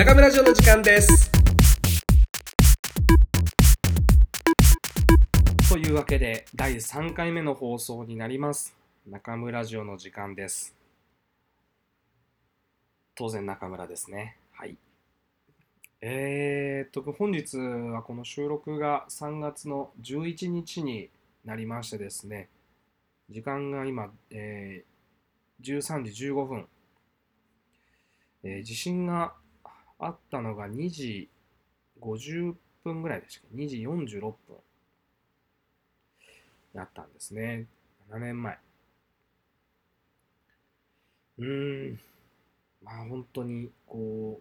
中村城の時間です。というわけで第3回目の放送になります。中村城の時間です。当然中村ですね。はい。えー、っと本日はこの収録が3月の11日になりましてですね。時間が今、えー、13時15分、えー、地震があったのが2時50分ぐらいでしたっけ？2時46分だったんですね。7年前。うーん。まあ本当に、こ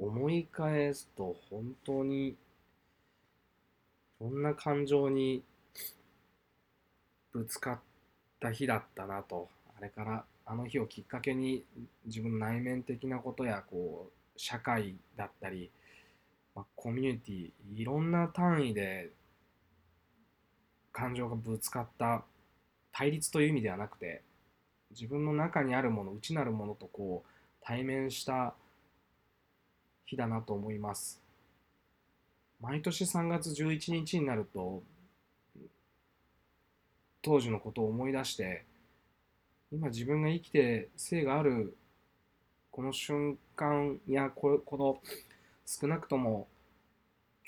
う、思い返すと本当に、そんな感情にぶつかった日だったなと。あれからあの日をきっかけに自分の内面的なことやこう社会だったり、まあ、コミュニティいろんな単位で感情がぶつかった対立という意味ではなくて自分の中にあるもの内なるものとこう対面した日だなと思います。毎年3月11日になると当時のことを思い出して今自分が生きて生があるこの瞬間やここの少なくとも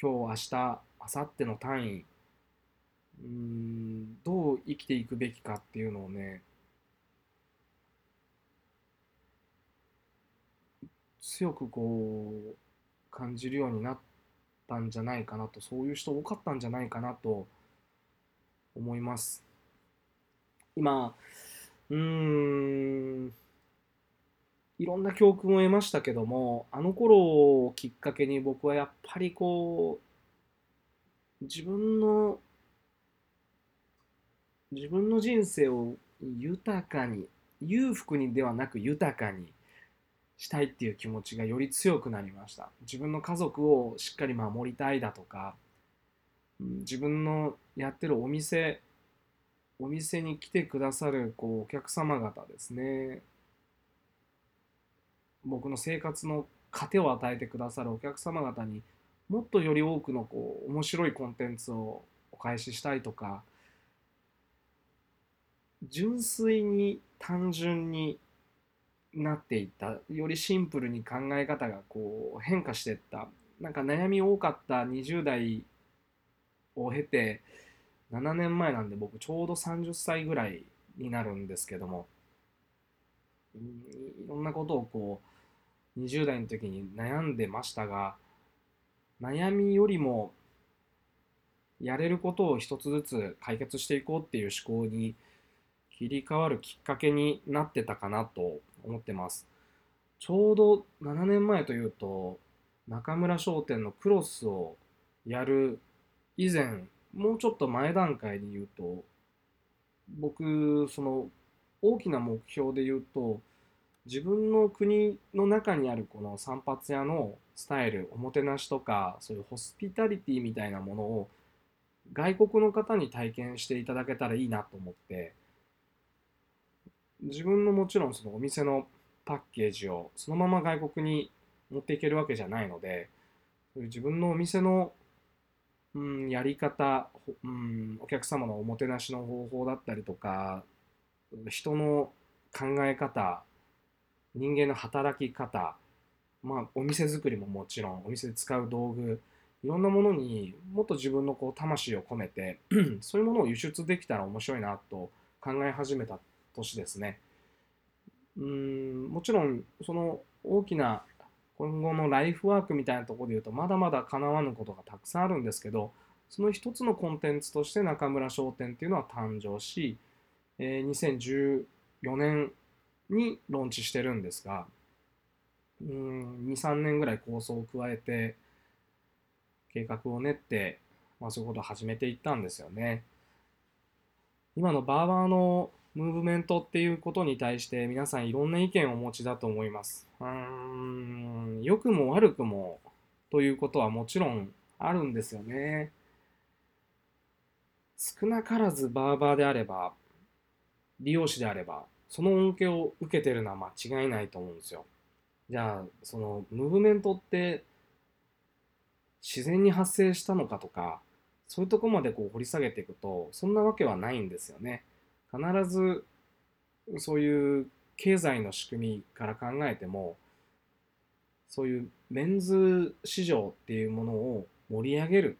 今日明日明後日の単位うんどう生きていくべきかっていうのをね強くこう感じるようになったんじゃないかなとそういう人多かったんじゃないかなと思います。今うん。いろんな教訓を得ましたけどもあの頃をきっかけに僕はやっぱりこう自分の自分の人生を豊かに裕福にではなく豊かにしたいっていう気持ちがより強くなりました。自分の家族をしっかり守りたいだとか自分のやってるお店お店に来てくださるこうお客様方ですね。僕の生活の糧を与えてくださるお客様方にもっとより多くのこう面白いコンテンツをお返ししたいとか純粋に単純になっていったよりシンプルに考え方がこう変化していったなんか悩み多かった20代を経て7年前なんで僕ちょうど30歳ぐらいになるんですけどもいろんなことをこう20代の時に悩んでましたが悩みよりもやれることを一つずつ解決していこうっていう思考に切り替わるきっかけになってたかなと思ってます。ちょうど7年前というと中村商店のクロスをやる以前もうちょっと前段階で言うと僕その大きな目標で言うと自分の国の中にあるこの散髪屋のスタイルおもてなしとかそういうホスピタリティみたいなものを外国の方に体験していただけたらいいなと思って自分のもちろんそのお店のパッケージをそのまま外国に持っていけるわけじゃないので自分のお店の、うん、やり方、うん、お客様のおもてなしの方法だったりとか人の考え方人間の働き方まあお店作りももちろんお店で使う道具いろんなものにもっと自分のこう魂を込めて そういうものを輸出できたら面白いなと考え始めた年ですね。うんもちろんその大きな今後のライフワークみたいなところで言うとまだまだ叶わぬことがたくさんあるんですけどその一つのコンテンツとして中村商店っていうのは誕生し、え、2014年にローンチしてるんですが23年ぐらい構想を加えて計画を練って、まあ、そういうことを始めていったんですよね。今のバーバーのムーブメントっていうことに対して皆さんいろんな意見をお持ちだと思います。うーん、良くも悪くもということはもちろんあるんですよね。少なからずバーバーであれば、利用者であれば、その恩恵を受けてるのは間違いないと思うんですよ。じゃあそのムーブメントって自然に発生したのかとかそういうとこまでこう掘り下げていくとそんなわけはないんですよね。必ずそういう経済の仕組みから考えてもそういうメンズ市場っていうものを盛り上げる、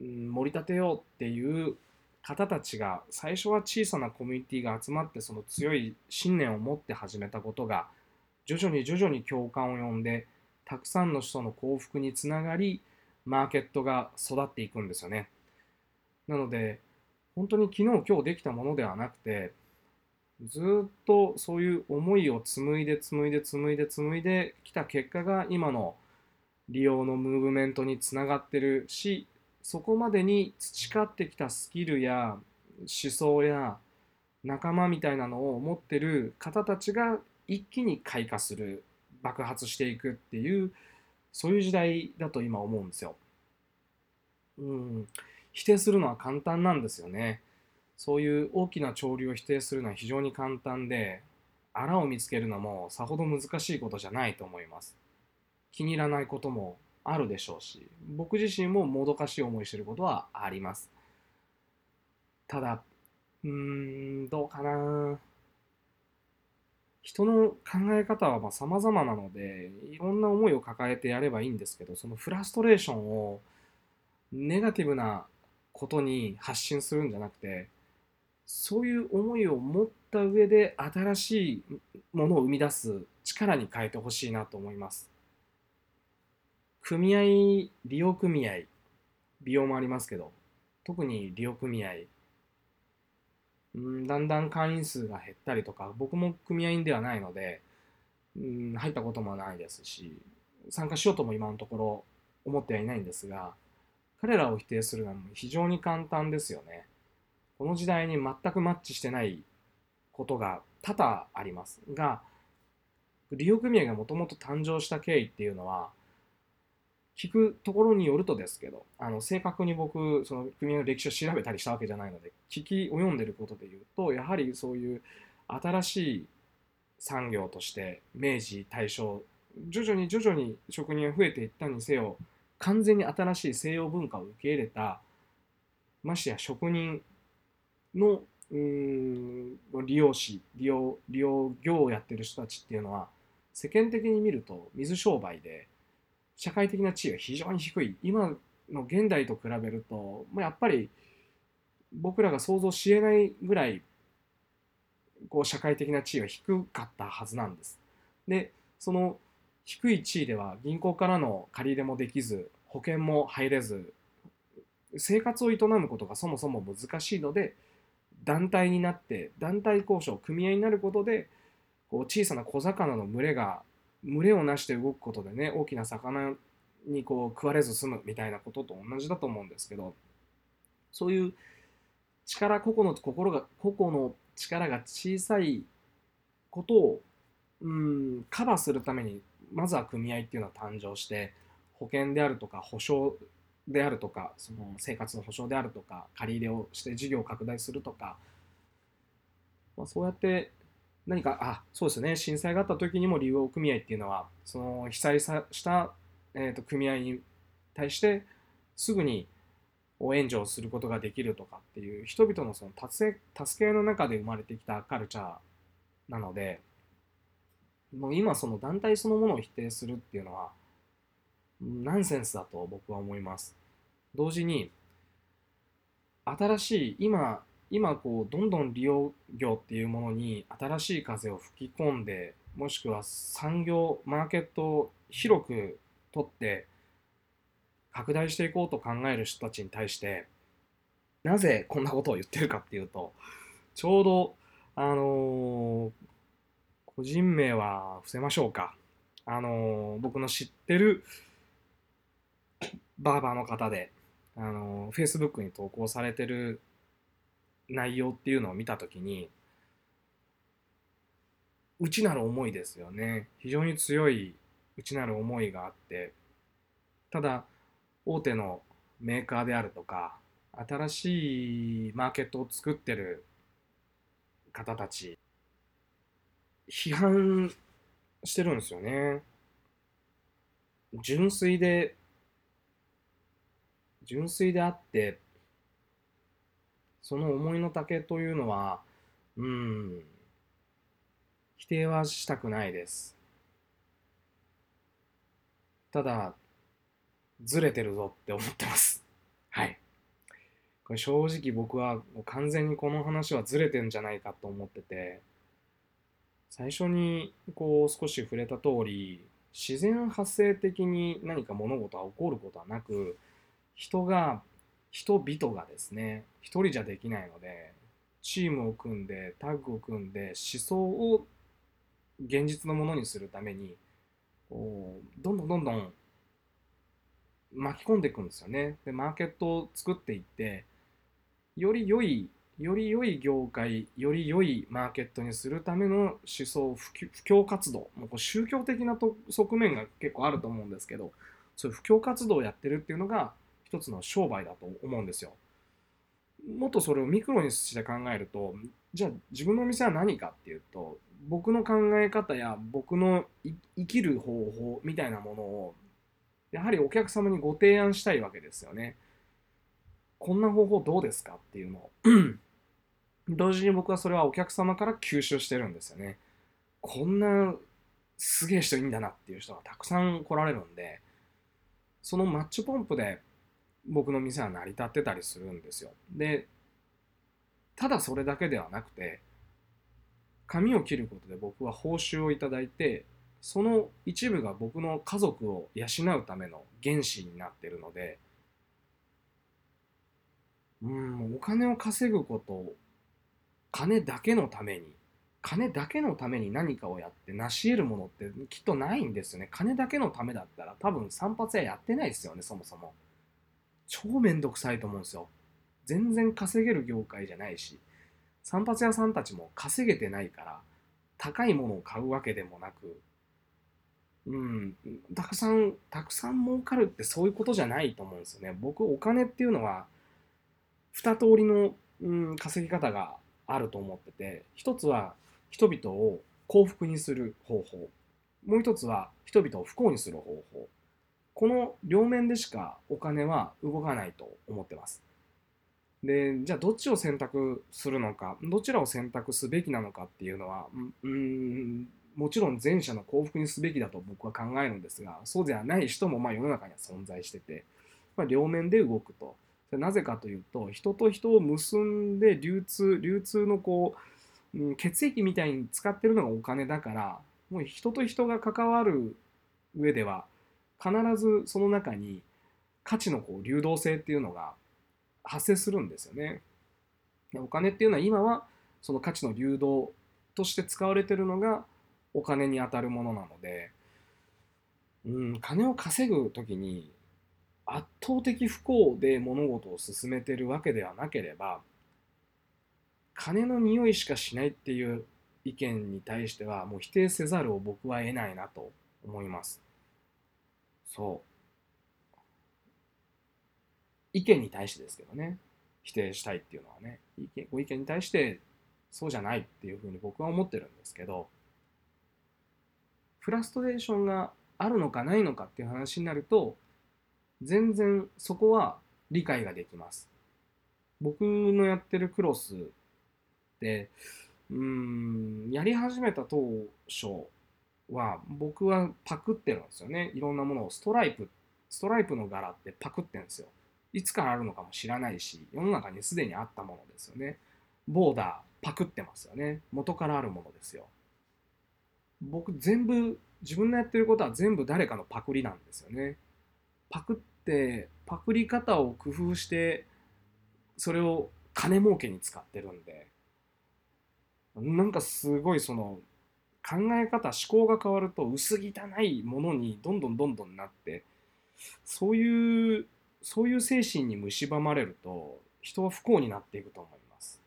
盛り立てようっていう方たちが最初は小さなコミュニティが集まってその強い信念を持って始めたことが徐々に徐々に共感を呼んでたくさんの人の幸福につながりマーケットが育っていくんですよね。なので本当に昨日今日できたものではなくてずっとそういう思いを紡いで紡いで紡いで紡いできた結果が今の利用のムーブメントにつながってるしそこまでに培ってきたスキルや思想や仲間みたいなのを持ってる方たちが一気に開花する爆発していくっていうそういう時代だと今思うんですよ。うん、否定するのは簡単なんですよね。そういう大きな潮流を否定するのは非常に簡単で、あらを見つけるのもさほど難しいことじゃないと思います。気に入らないこともあるでしょうし、僕自身ももどかしい思いしてることはあります。ただ、うーん、どうかな。人の考え方はまあ様々なので、いろんな思いを抱えてやればいいんですけど、そのフラストレーションをネガティブなことに発信するんじゃなくて、そういう思いを持った上で新しいものを生み出す力に変えてほしいなと思います。組合、利用組合、美容もありますけど、特に利用組合、んだんだん会員数が減ったりとか、僕も組合員ではないので、ん入ったこともないですし、参加しようとも今のところ思ってはいないんですが、彼らを否定するのは非常に簡単ですよね。この時代に全くマッチしてないことが多々ありますが、利用組合がもともと誕生した経緯っていうのは、聞くところによるとですけど、あの正確に僕、その組合の歴史を調べたりしたわけじゃないので、聞き及んでることで言うと、やはりそういう新しい産業として明治、大正、徐々に徐々に職人が増えていったにせよ、完全に新しい西洋文化を受け入れた、ましてや職人のうん利用師利用利用業をやってる人たちっていうのは世間的に見ると水商売で社会的な地位が非常に低い今の現代と比べると、やっぱり僕らが想像しえないぐらいこう社会的な地位が低かったはずなんです。でその低い地位では銀行からの借り入れもできず保険も入れず生活を営むことがそもそも難しいので団体になって団体交渉組合になることでこう小さな小魚の群れが群れをなして動くことでね大きな魚にこう食われず済むみたいなことと同じだと思うんですけどそういう力個々の心が個々の力が小さいことをうんカバーするためにまずは組合っていうのは誕生して保険であるとか保証であるとかその生活の保障であるとか借り入れをして事業を拡大するとか、まあ、そうやって何かあそうですね震災があった時にも利用組合っていうのはその被災さした、えー、と組合に対してすぐに援助をすることができるとかっていう人々のその助けの中で生まれてきたカルチャーなのでもう今その団体そのものを否定するっていうのはナンセンスだと僕は思います。同時に、新しい、今、今こう、どんどん利用業っていうものに新しい風を吹き込んで、もしくは産業、マーケットを広く取って拡大していこうと考える人たちに対して、なぜこんなことを言ってるかっていうと、ちょうど、あのー、個人名は伏せましょうか。あの、僕の知ってるバーバーの方で、あの、Facebook に投稿されてる内容っていうのを見たときに、内なる思いですよね。非常に強い内なる思いがあって、ただ、大手のメーカーであるとか、新しいマーケットを作ってる方たち、批判してるんですよね。純粋で、純粋であって、その思いの丈というのは、うん、否定はしたくないです。ただ、ずれてるぞって思ってます。はい。これ正直僕は完全にこの話はずれてんじゃないかと思ってて、最初にこう少し触れた通り、自然発生的に何か物事は起こることはなく、人が、人々がですね、一人じゃできないので、チームを組んで、タッグを組んで、思想を現実のものにするために、こうどんどんどんどん巻き込んでいくんですよね。で、マーケットを作っていって、より良い、より良い業界、より良いマーケットにするための思想、布教活動、もうこう宗教的な側面が結構あると思うんですけど、そういう布教活動をやってるっていうのが一つの商売だと思うんですよ。もっとそれをミクロにして考えると、じゃあ自分のお店は何かっていうと、僕の考え方や僕の生きる方法みたいなものをやはりお客様にご提案したいわけですよね。こんな方法どうですかっていうのを。同時に僕はそれはお客様から吸収してるんですよね。こんなすげえ人いいんだなっていう人がたくさん来られるんで、そのマッチポンプで僕の店は成り立ってたりするんですよ。で、ただそれだけではなくて、髪を切ることで僕は報酬をいただいて、その一部が僕の家族を養うための原資になってるので、うん、お金を稼ぐこと、金だけのために、金だけのために何かをやって成し得るものってきっとないんですよね。金だけのためだったら多分散髪屋やってないですよね、そもそも。超めんどくさいと思うんですよ。全然稼げる業界じゃないし、散髪屋さんたちも稼げてないから、高いものを買うわけでもなく、うん、たくさん、たくさん儲かるってそういうことじゃないと思うんですよね。僕、お金っていうのは、二通りの、うん、稼ぎ方があると思ってて、一つは人々を幸福にする方法。もう一つは人々を不幸にする方法。この両面でしかお金は動かないと思ってます。で、じゃあどっちを選択するのか、どちらを選択すべきなのかっていうのは、うん、もちろん前者の幸福にすべきだと僕は考えるんですが、そうではない人もまあ世の中には存在してて、まあ、両面で動くと。なぜかというと、人と人を結んで流通、流通のこう、血液みたいに使ってるのがお金だから、もう人と人が関わる上では、必ずその中に価値のこう流動性っていうのが発生するんですよね。お金っていうのは今はその価値の流動として使われてるのがお金に当たるものなので、うん、金を稼ぐ時に圧倒的不幸で物事を進めてるわけではなければ金の匂いしかしないっていう意見に対してはもう否定せざるを僕は得ないなと思います。そう。意見に対してですけどね、否定したいっていうのはね、意見ご意見に対してそうじゃないっていうふうに僕は思ってるんですけど、フラストレーションがあるのかないのかっていう話になると全然そこは理解ができます。僕のやってるクロスでうんやり始めた当初は僕はパクってるんですよね。いろんなものをストライプストライプの柄ってパクってるんですよ。いつからあるのかも知らないし世の中にすでにあったものですよね。ボーダーパクってますよね。元からあるものですよ。僕全部自分のやってることは全部誰かのパクリなんですよね。パクってパクリ方を工夫してそれを金儲けに使ってるんでなんかすごいその考え方思考が変わると薄汚いものにどんどんどんどんなってそういうそういう精神に蝕まれると人は不幸になっていくと思います。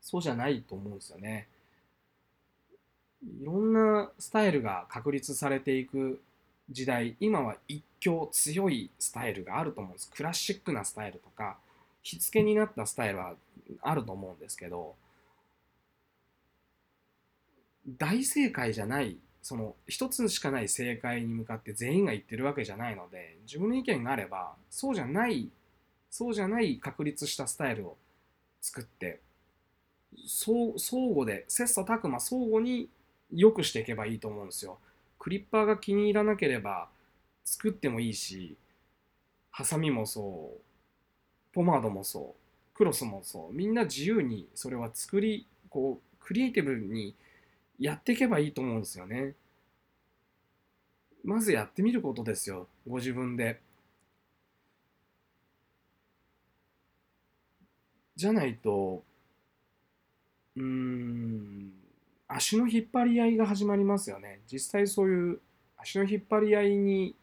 そうじゃないと思うんですよね。いろんなスタイルが確立されていく時代今は一強強いスタイルがあると思うんですクラシックなスタイルとか火付けになったスタイルはあると思うんですけど大正解じゃないその一つしかない正解に向かって全員が言ってるわけじゃないので自分の意見があればそうじゃないそうじゃない確立したスタイルを作って相互で切磋琢磨相互に良くしていけばいいと思うんですよ。クリッパーが気に入らなければ作ってもいいしハサミもそうポマードもそうクロスもそうみんな自由にそれは作りこうクリエイティブにやっていけばいいと思うんですよね。まずやってみることですよ、ご自分で。じゃないと、うん、足の引っ張り合いが始まりますよね。実際そういう足の引っ張り合いに、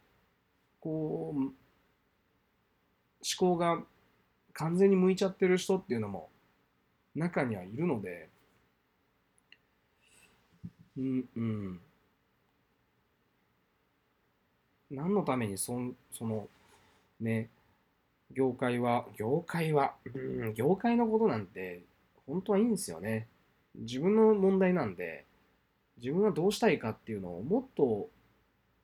こう、思考が完全に向いちゃってる人っていうのも中にはいるので、うんうん。何のためにそそのね業界は業界は、うん、業界のことなんて本当はいいんですよね。自分の問題なんで自分がどうしたいかっていうのをもっと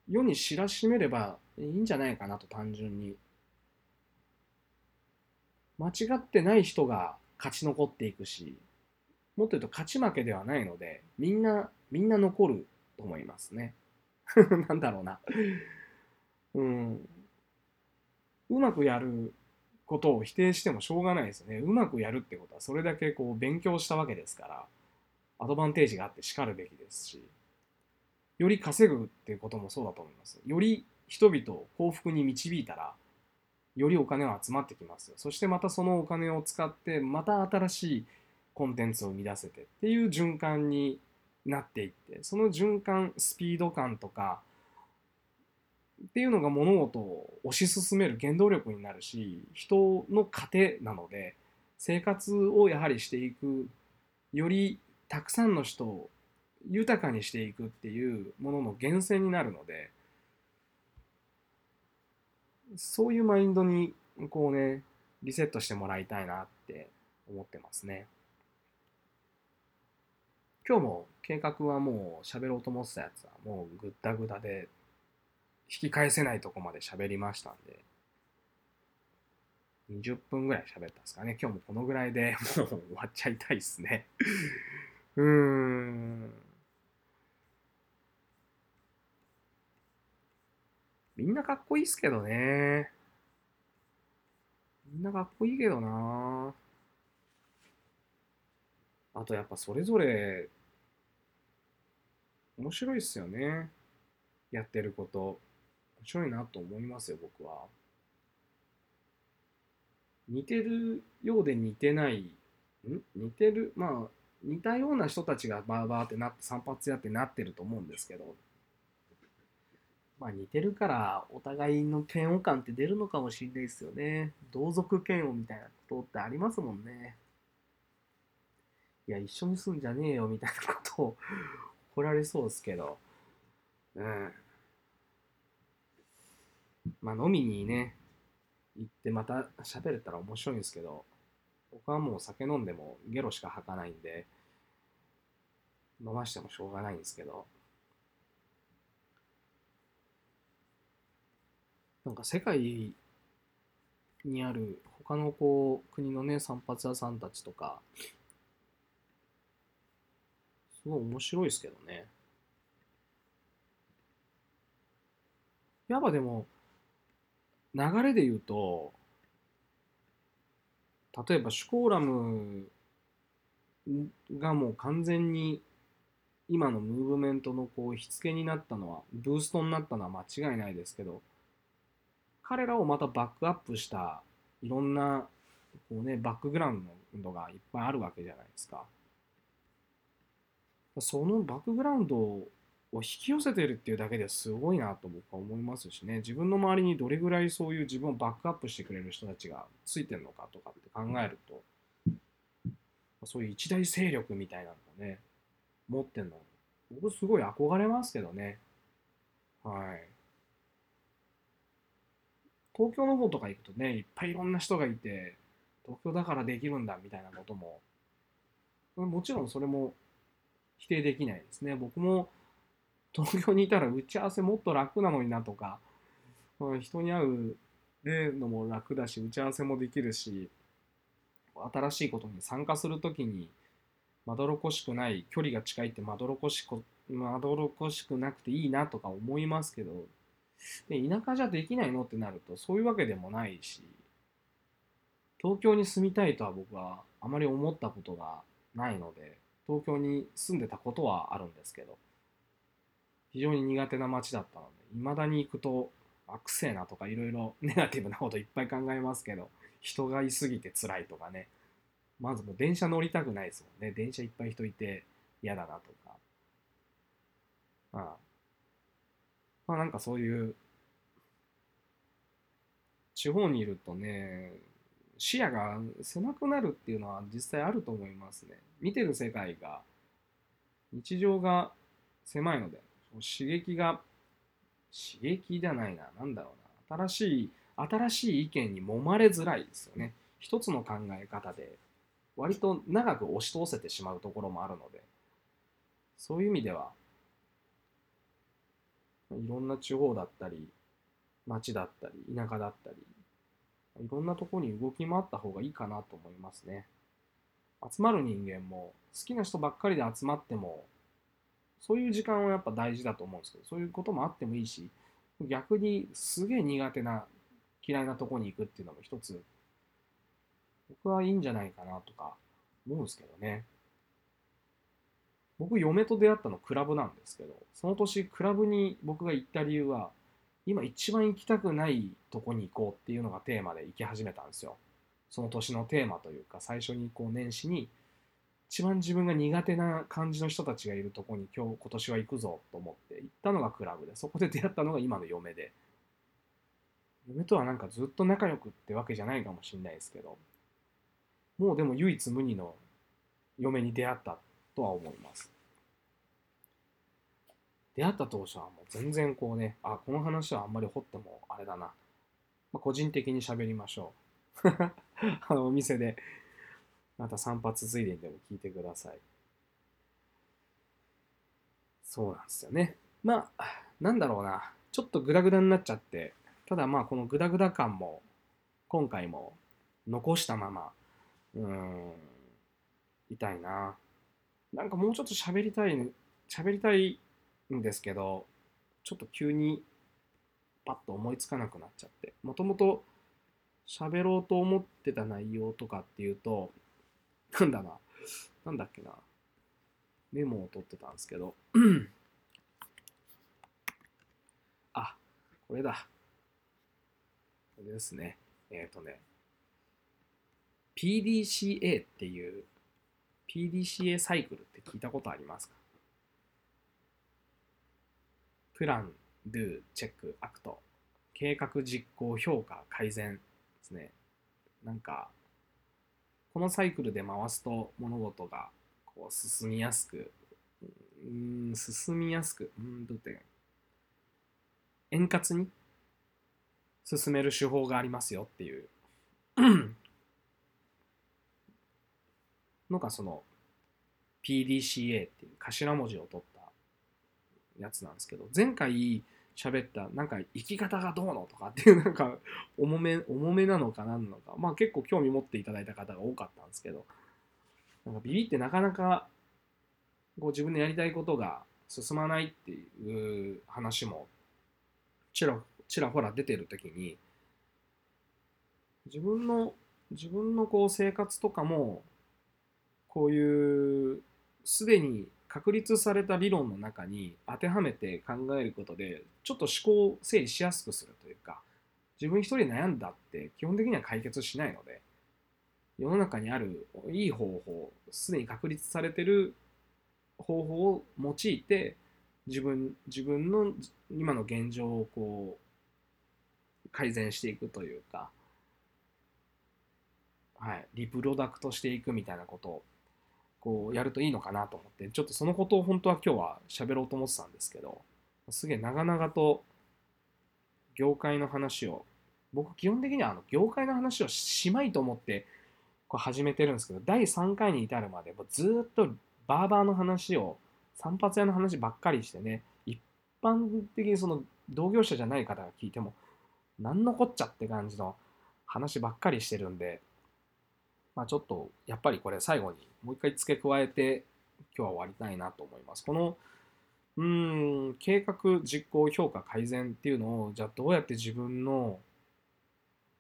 世に知らしめればいいんじゃないかなと単純に間違ってない人が勝ち残っていくしもっと言うと勝ち負けではないのでみんなみんな残ると思いますね。なんだろうな。うん。うまくやることを否定してもしょうがないですよね。うまくやるってことはそれだけこう勉強したわけですから、アドバンテージがあってしかるべきですし、より稼ぐっていうこともそうだと思います。より人々を幸福に導いたら、よりお金は集まってきますよ。そしてまたそのお金を使って、また新しいコンテンツを生み出せてっていう循環になっていってその循環スピード感とかっていうのが物事を推し進める原動力になるし人の糧なので生活をやはりしていくよりたくさんの人を豊かにしていくっていうものの源泉になるのでそういうマインドにこうねリセットしてもらいたいなって思ってますね。今日も計画はもう喋ろうと思ってたやつはもうぐったぐたで引き返せないとこまで喋りましたんで。20分ぐらい喋ったんですかね。今日もこのぐらいでもう終わっちゃいたいっすね。うーん。みんなかっこいいっすけどね。みんなかっこいいけどな。あとやっぱそれぞれ面白いっすよね。やってること。面白いなと思いますよ、僕は。似てるようで似てない。ん？似てる、まあ、似たような人たちがバーバーってなって散髪屋ってなってると思うんですけど、まあ似てるからお互いの嫌悪感って出るのかもしれないですよね。同族嫌悪みたいなことってありますもんね。いや、一緒に住んじゃねえよみたいなことを怒られそうですけど、うん。まあ飲みにね、行ってまた喋れたら面白いんですけど、僕はもう酒飲んでもゲロしか吐かないんで、飲ましてもしょうがないんですけど、なんか世界にある他のこう国のね散髪屋さんたちとかすごい面白いですけどね。やっぱでも、流れで言うと、例えばシュコーラムがもう完全に今のムーブメントのこう火付けになったのは、ブーストになったのは間違いないですけど、彼らをまたバックアップしたいろんなこう、ね、バックグラウンドがいっぱいあるわけじゃないですか。そのバックグラウンドを引き寄せてるっていうだけですごいなと僕は思いますしね。自分の周りにどれぐらいそういう自分をバックアップしてくれる人たちがついてるのかとかって考えるとそういう一大勢力みたいなのをね持ってんの僕すごい憧れますけどね。はい。東京の方とか行くとねいっぱいいろんな人がいて東京だからできるんだみたいなことももちろんそれも否定できないですね。僕も東京にいたら打ち合わせもっと楽なのになとか、人に会う、ね、のも楽だし、打ち合わせもできるし、新しいことに参加するときに、まどろこしくない、距離が近いってまどろこしこまどろこしくなくていいなとか思いますけど、で田舎じゃできないのってなると、そういうわけでもないし、東京に住みたいとは僕はあまり思ったことがないので、東京に住んでたことはあるんですけど、非常に苦手な街だったので、未だに行くと、あくせえなとかいろいろネガティブなこといっぱい考えますけど、人がいすぎて辛いとかね、まずもう電車乗りたくないですもんね。電車いっぱい人いて嫌だなとか。まあ、まあなんかそういう、地方にいるとね、視野が狭くなるっていうのは実際あると思いますね。見てる世界が、日常が狭いので、刺激が、刺激じゃないな、なんだろうな、新しい、新しい意見に揉まれづらいですよね。一つの考え方で、割と長く押し通せてしまうところもあるので、そういう意味では、いろんな地方だったり、町だったり、田舎だったり、いろんなとこに動き回った方がいいかなと思いますね。集まる人間も好きな人ばっかりで集まってもそういう時間はやっぱ大事だと思うんですけどそういうこともあってもいいし逆にすげえ苦手な嫌いなとこに行くっていうのも一つ僕はいいんじゃないかなとか思うんですけどね僕嫁と出会ったのクラブなんですけどその年クラブに僕が行った理由は今一番行きたくないとこに行こうっていうのがテーマで行き始めたんですよ。その年のテーマというか最初にこう年始に一番自分が苦手な感じの人たちがいるとこに今日今年は行くぞと思って行ったのがクラブでそこで出会ったのが今の嫁で嫁とはなんかずっと仲良くってわけじゃないかもしれないですけどもうでも唯一無二の嫁に出会ったとは思います出会った当初はもう全然こうね、あ、この話はあんまり掘ってもあれだな。まあ、個人的に喋りましょう。あのお店で、また散髪ついでにでも聞いてください。そうなんですよね。まあ、なんだろうな。ちょっとグダグダになっちゃって、ただまあこのグダグダ感も今回も残したまま、うーん、痛いな。なんかもうちょっと喋りたい、喋りたいんですけど、ちょっと急にパッと思いつかなくなっちゃって、もともと喋ろうと思ってた内容とかっていうと、なんだな、なんだっけな、メモを取ってたんですけど、あ、これだ。これですね。えっ、ー、とね、PDCA っていう、PDCA サイクルって聞いたことありますか？プラン、ドゥ、チェック、アクト。計画実行、評価、改善ですね。なんか、このサイクルで回すと物事がこう進みやすく、うん、進みやすく、うん、どうて円滑に進める手法がありますよっていう のがその PDCA っていう頭文字を取ったやつなんですけど前回喋ったなんか生き方がどうのとかっていうなんか 重め重めなのか何なのかまあ結構興味持っていただいた方が多かったんですけどなんかビビってなかなかこう自分のやりたいことが進まないっていう話もちらちらほら出てる時に自分の自分のこう生活とかもこういうすでに確立された理論の中に当てはめて考えることでちょっと思考を整理しやすくするというか自分一人悩んだって基本的には解決しないので世の中にあるいい方法すでに確立されてる方法を用いて自分自分の今の現状をこう改善していくというか、はい、リプロダクトしていくみたいなことこうやるといいのかなと思ってちょっとそのことを本当は今日は喋ろうと思ってたんですけどすげえ長々と業界の話を僕基本的にはあの業界の話をしまいと思ってこう始めてるんですけど第3回に至るまでずっとバーバーの話を散髪屋の話ばっかりしてね一般的にその同業者じゃない方が聞いても何のこっちゃって感じの話ばっかりしてるんでまあちょっとやっぱりこれ最後にもう一回付け加えて今日は終わりたいなと思います。このうーん計画実行評価改善っていうのをじゃあどうやって自分の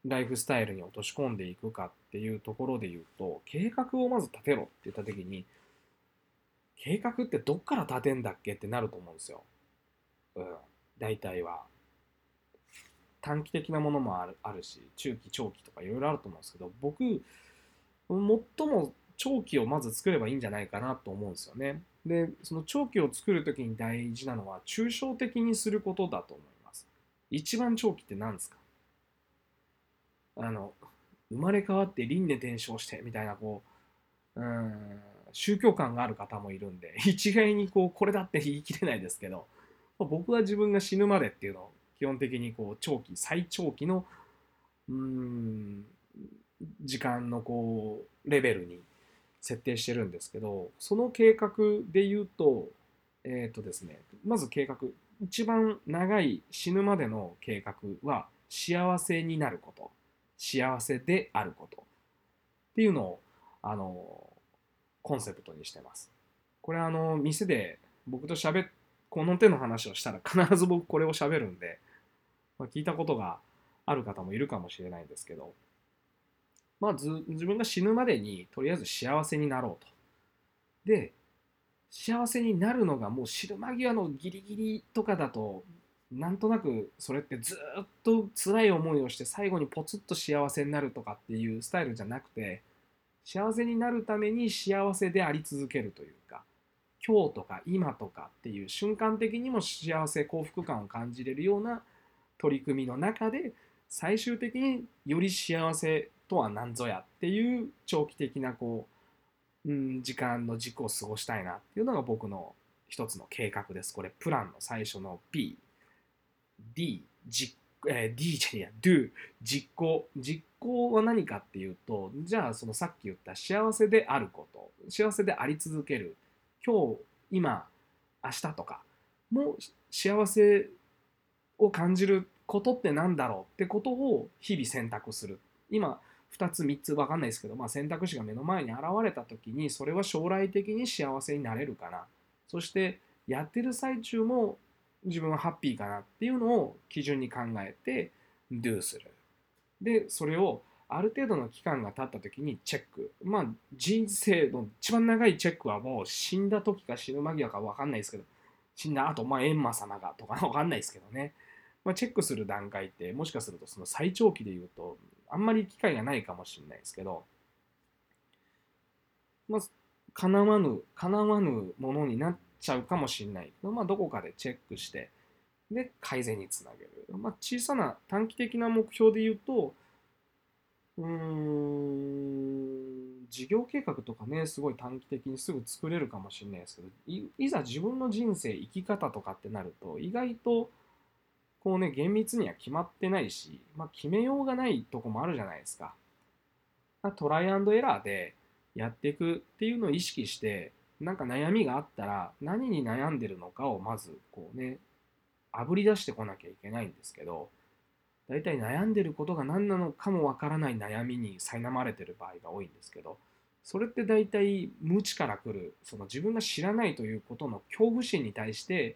ライフスタイルに落とし込んでいくかっていうところで言うと計画をまず立てろって言った時に計画ってどっから立てんだっけってなると思うんですよ。うん、大体は。短期的なものもあるあるし中期長期とかいろいろあると思うんですけど僕最も長期をまず作ればいいんじゃないかなと思うんですよね。でその長期を作る時に大事なのは抽象的にすることだと思います。一番長期って何ですか？あの生まれ変わって輪廻転生してみたいなこううん宗教観がある方もいるんで 一概にこうこれだって言い切れないですけど僕は自分が死ぬまでっていうのを基本的にこう長期最長期のうん時間のこうレベルに設定してるんですけどその計画で言うとえっ、ー、とですねまず計画一番長い死ぬまでの計画は幸せになること幸せであることっていうのをあのコンセプトにしてます。これあの店で僕と喋この手の話をしたら必ず僕これを喋るんで、まあ、聞いたことがある方もいるかもしれないんですけどまあず自分が死ぬまでにとりあえず幸せになろうと。で幸せになるのがもう死ぬ間際のギリギリとかだとなんとなくそれってずっと辛い思いをして最後にポツッと幸せになるとかっていうスタイルじゃなくて幸せになるために幸せであり続けるというか今日とか今とかっていう瞬間的にも幸せ幸福感を感じれるような取り組みの中で最終的により幸せとは何ぞやっていう長期的なこう、うん、時間の軸を過ごしたいなっていうのが僕の一つの計画です。これプランの最初の P D、実えー、D じゃねえや、Do、実行。実行は何かっていうと、じゃあそのさっき言った幸せであること、幸せであり続ける、今日、今、明日とかもう幸せを感じることって何だろうってことを日々選択する。今、2つ3つ分かんないですけど、まあ、選択肢が目の前に現れた時にそれは将来的に幸せになれるかなそしてやってる最中も自分はハッピーかなっていうのを基準に考えて do する。で、それをある程度の期間が経った時にチェック。まあ人生の一番長いチェックはもう死んだ時か死ぬ間際か分かんないですけど、死んだ後、まあ閻魔様がとか分かんないですけどね。まあ、チェックする段階ってもしかするとその最長期で言うとあんまり機会がないかもしれないですけど、まあ、叶わぬ、叶わぬものになっちゃうかもしれないけどまあ、どこかでチェックして、で、改善につなげる。まあ、小さな短期的な目標で言うと、うん、事業計画とかね、すごい短期的にすぐ作れるかもしれないですけど、いいざ自分の人生、生き方とかってなると、意外と、こうね、厳密には決まってないし、まあ、決めようがないとこもあるじゃないですか。トライアンドエラーでやっていくっていうのを意識して、なんか悩みがあったら何に悩んでるのかをまずこうねあぶり出してこなきゃいけないんですけど大体悩んでることが何なのかもわからない悩みに苛まれてる場合が多いんですけどそれって大体無知から来るその自分が知らないということの恐怖心に対して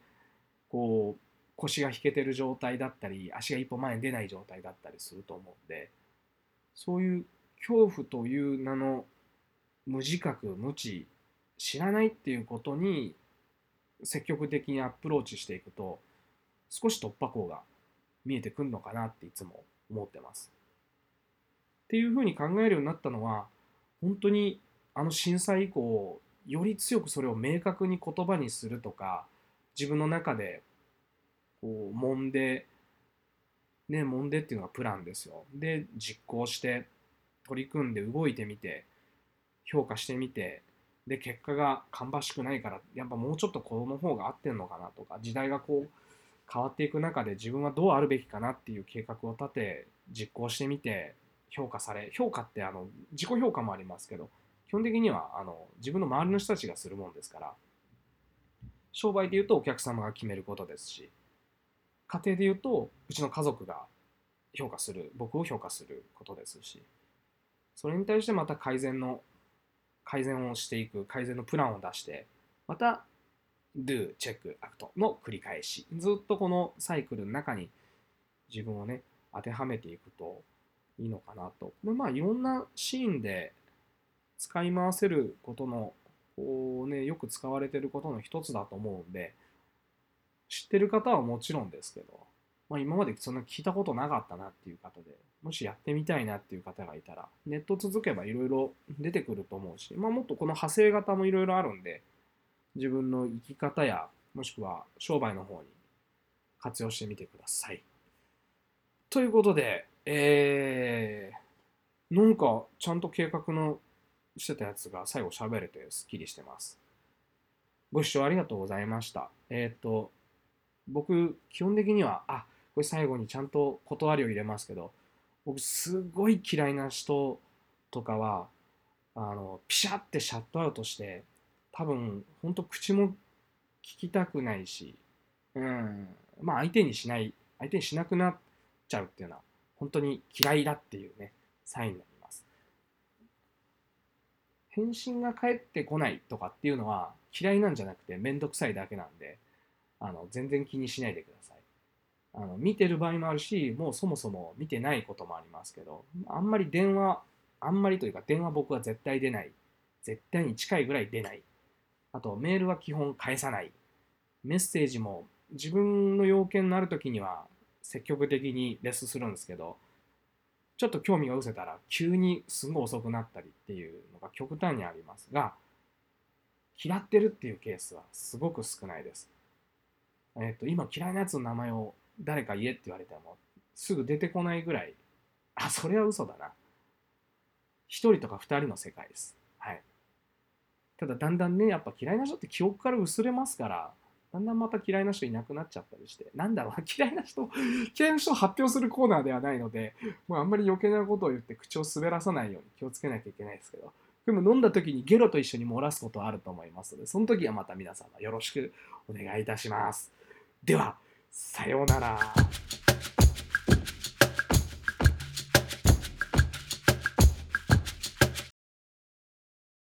こう腰が引けてる状態だったり足が一歩前に出ない状態だったりすると思うんでそういう恐怖という名の無自覚無知知らないっていうことに積極的にアプローチしていくと少し突破口が見えてくるのかなっていつも思ってます。っていうふうに考えるようになったのは本当にあの震災以降より強くそれを明確に言葉にするとか自分の中でこう揉んでね揉んでっていうのがプランですよ。で実行して取り組んで動いてみて評価してみてで結果が芳しくないからやっぱもうちょっとこの方が合ってんのかなとか時代がこう変わっていく中で自分はどうあるべきかなっていう計画を立て実行してみて評価され評価ってあの自己評価もありますけど基本的にはあの自分の周りの人たちがするもんですから商売で言うとお客様が決めることですし家庭で言うとうちの家族が評価する僕を評価することですしそれに対してまた改善の改善をしていく改善のプランを出してまた do チェックアクトの繰り返しずっとこのサイクルの中に自分をね当てはめていくといいのかなと。でまあいろんなシーンで使い回せることのこうねよく使われてることの一つだと思うんで知ってる方はもちろんですけど、まあ、今までそんな聞いたことなかったなっていう方でもしやってみたいなっていう方がいたらネット続けばいろいろ出てくると思うし、まあ、もっとこの派生型もいろいろあるんで自分の生き方やもしくは商売の方に活用してみてください。ということで、えー、なんかちゃんと計画のしてたやつが最後喋れてすっきりしてます。ご視聴ありがとうございました。えっ、ー、と、僕、基本的には、あ、これ最後にちゃんと断りを入れますけど、僕、すごい嫌いな人とかは、あの、ピシャってシャットアウトして、多分、ほんと口も聞きたくないし、うん、まあ相手にしない、相手にしなくなっちゃうっていうのは、本当に嫌いだっていうね、サインになります。返信が返ってこないとかっていうのは嫌いなんじゃなくてめんどくさいだけなんで、あの全然気にしないでください。あの見てる場合もあるし、もうそもそも見てないこともありますけど、あんまり電話、あんまりというか電話僕は絶対出ない。絶対に近いぐらい出ない。あとメールは基本返さない。メッセージも自分の要件のある時には積極的にレスするんですけど、ちょっと興味が失せたら急にすごい遅くなったりっていうのが極端にありますが、嫌ってるっていうケースはすごく少ないです。え、ー、と、今嫌いなやつの名前を誰か言えって言われてもすぐ出てこないぐらい、あ、それは嘘だな。一人とか二人の世界です。はい。ただだんだんね、やっぱ嫌いな人って記憶から薄れますから、だんだんまた嫌いな人いなくなっちゃったりして、なんだろう、嫌いな人、嫌いな人を発表するコーナーではないので、もうあんまり余計なことを言って口を滑らさないように気をつけなきゃいけないですけど、でも飲んだ時にゲロと一緒に漏らすことはあると思いますので、その時はまた皆様よろしくお願いいたします。では、さようなら。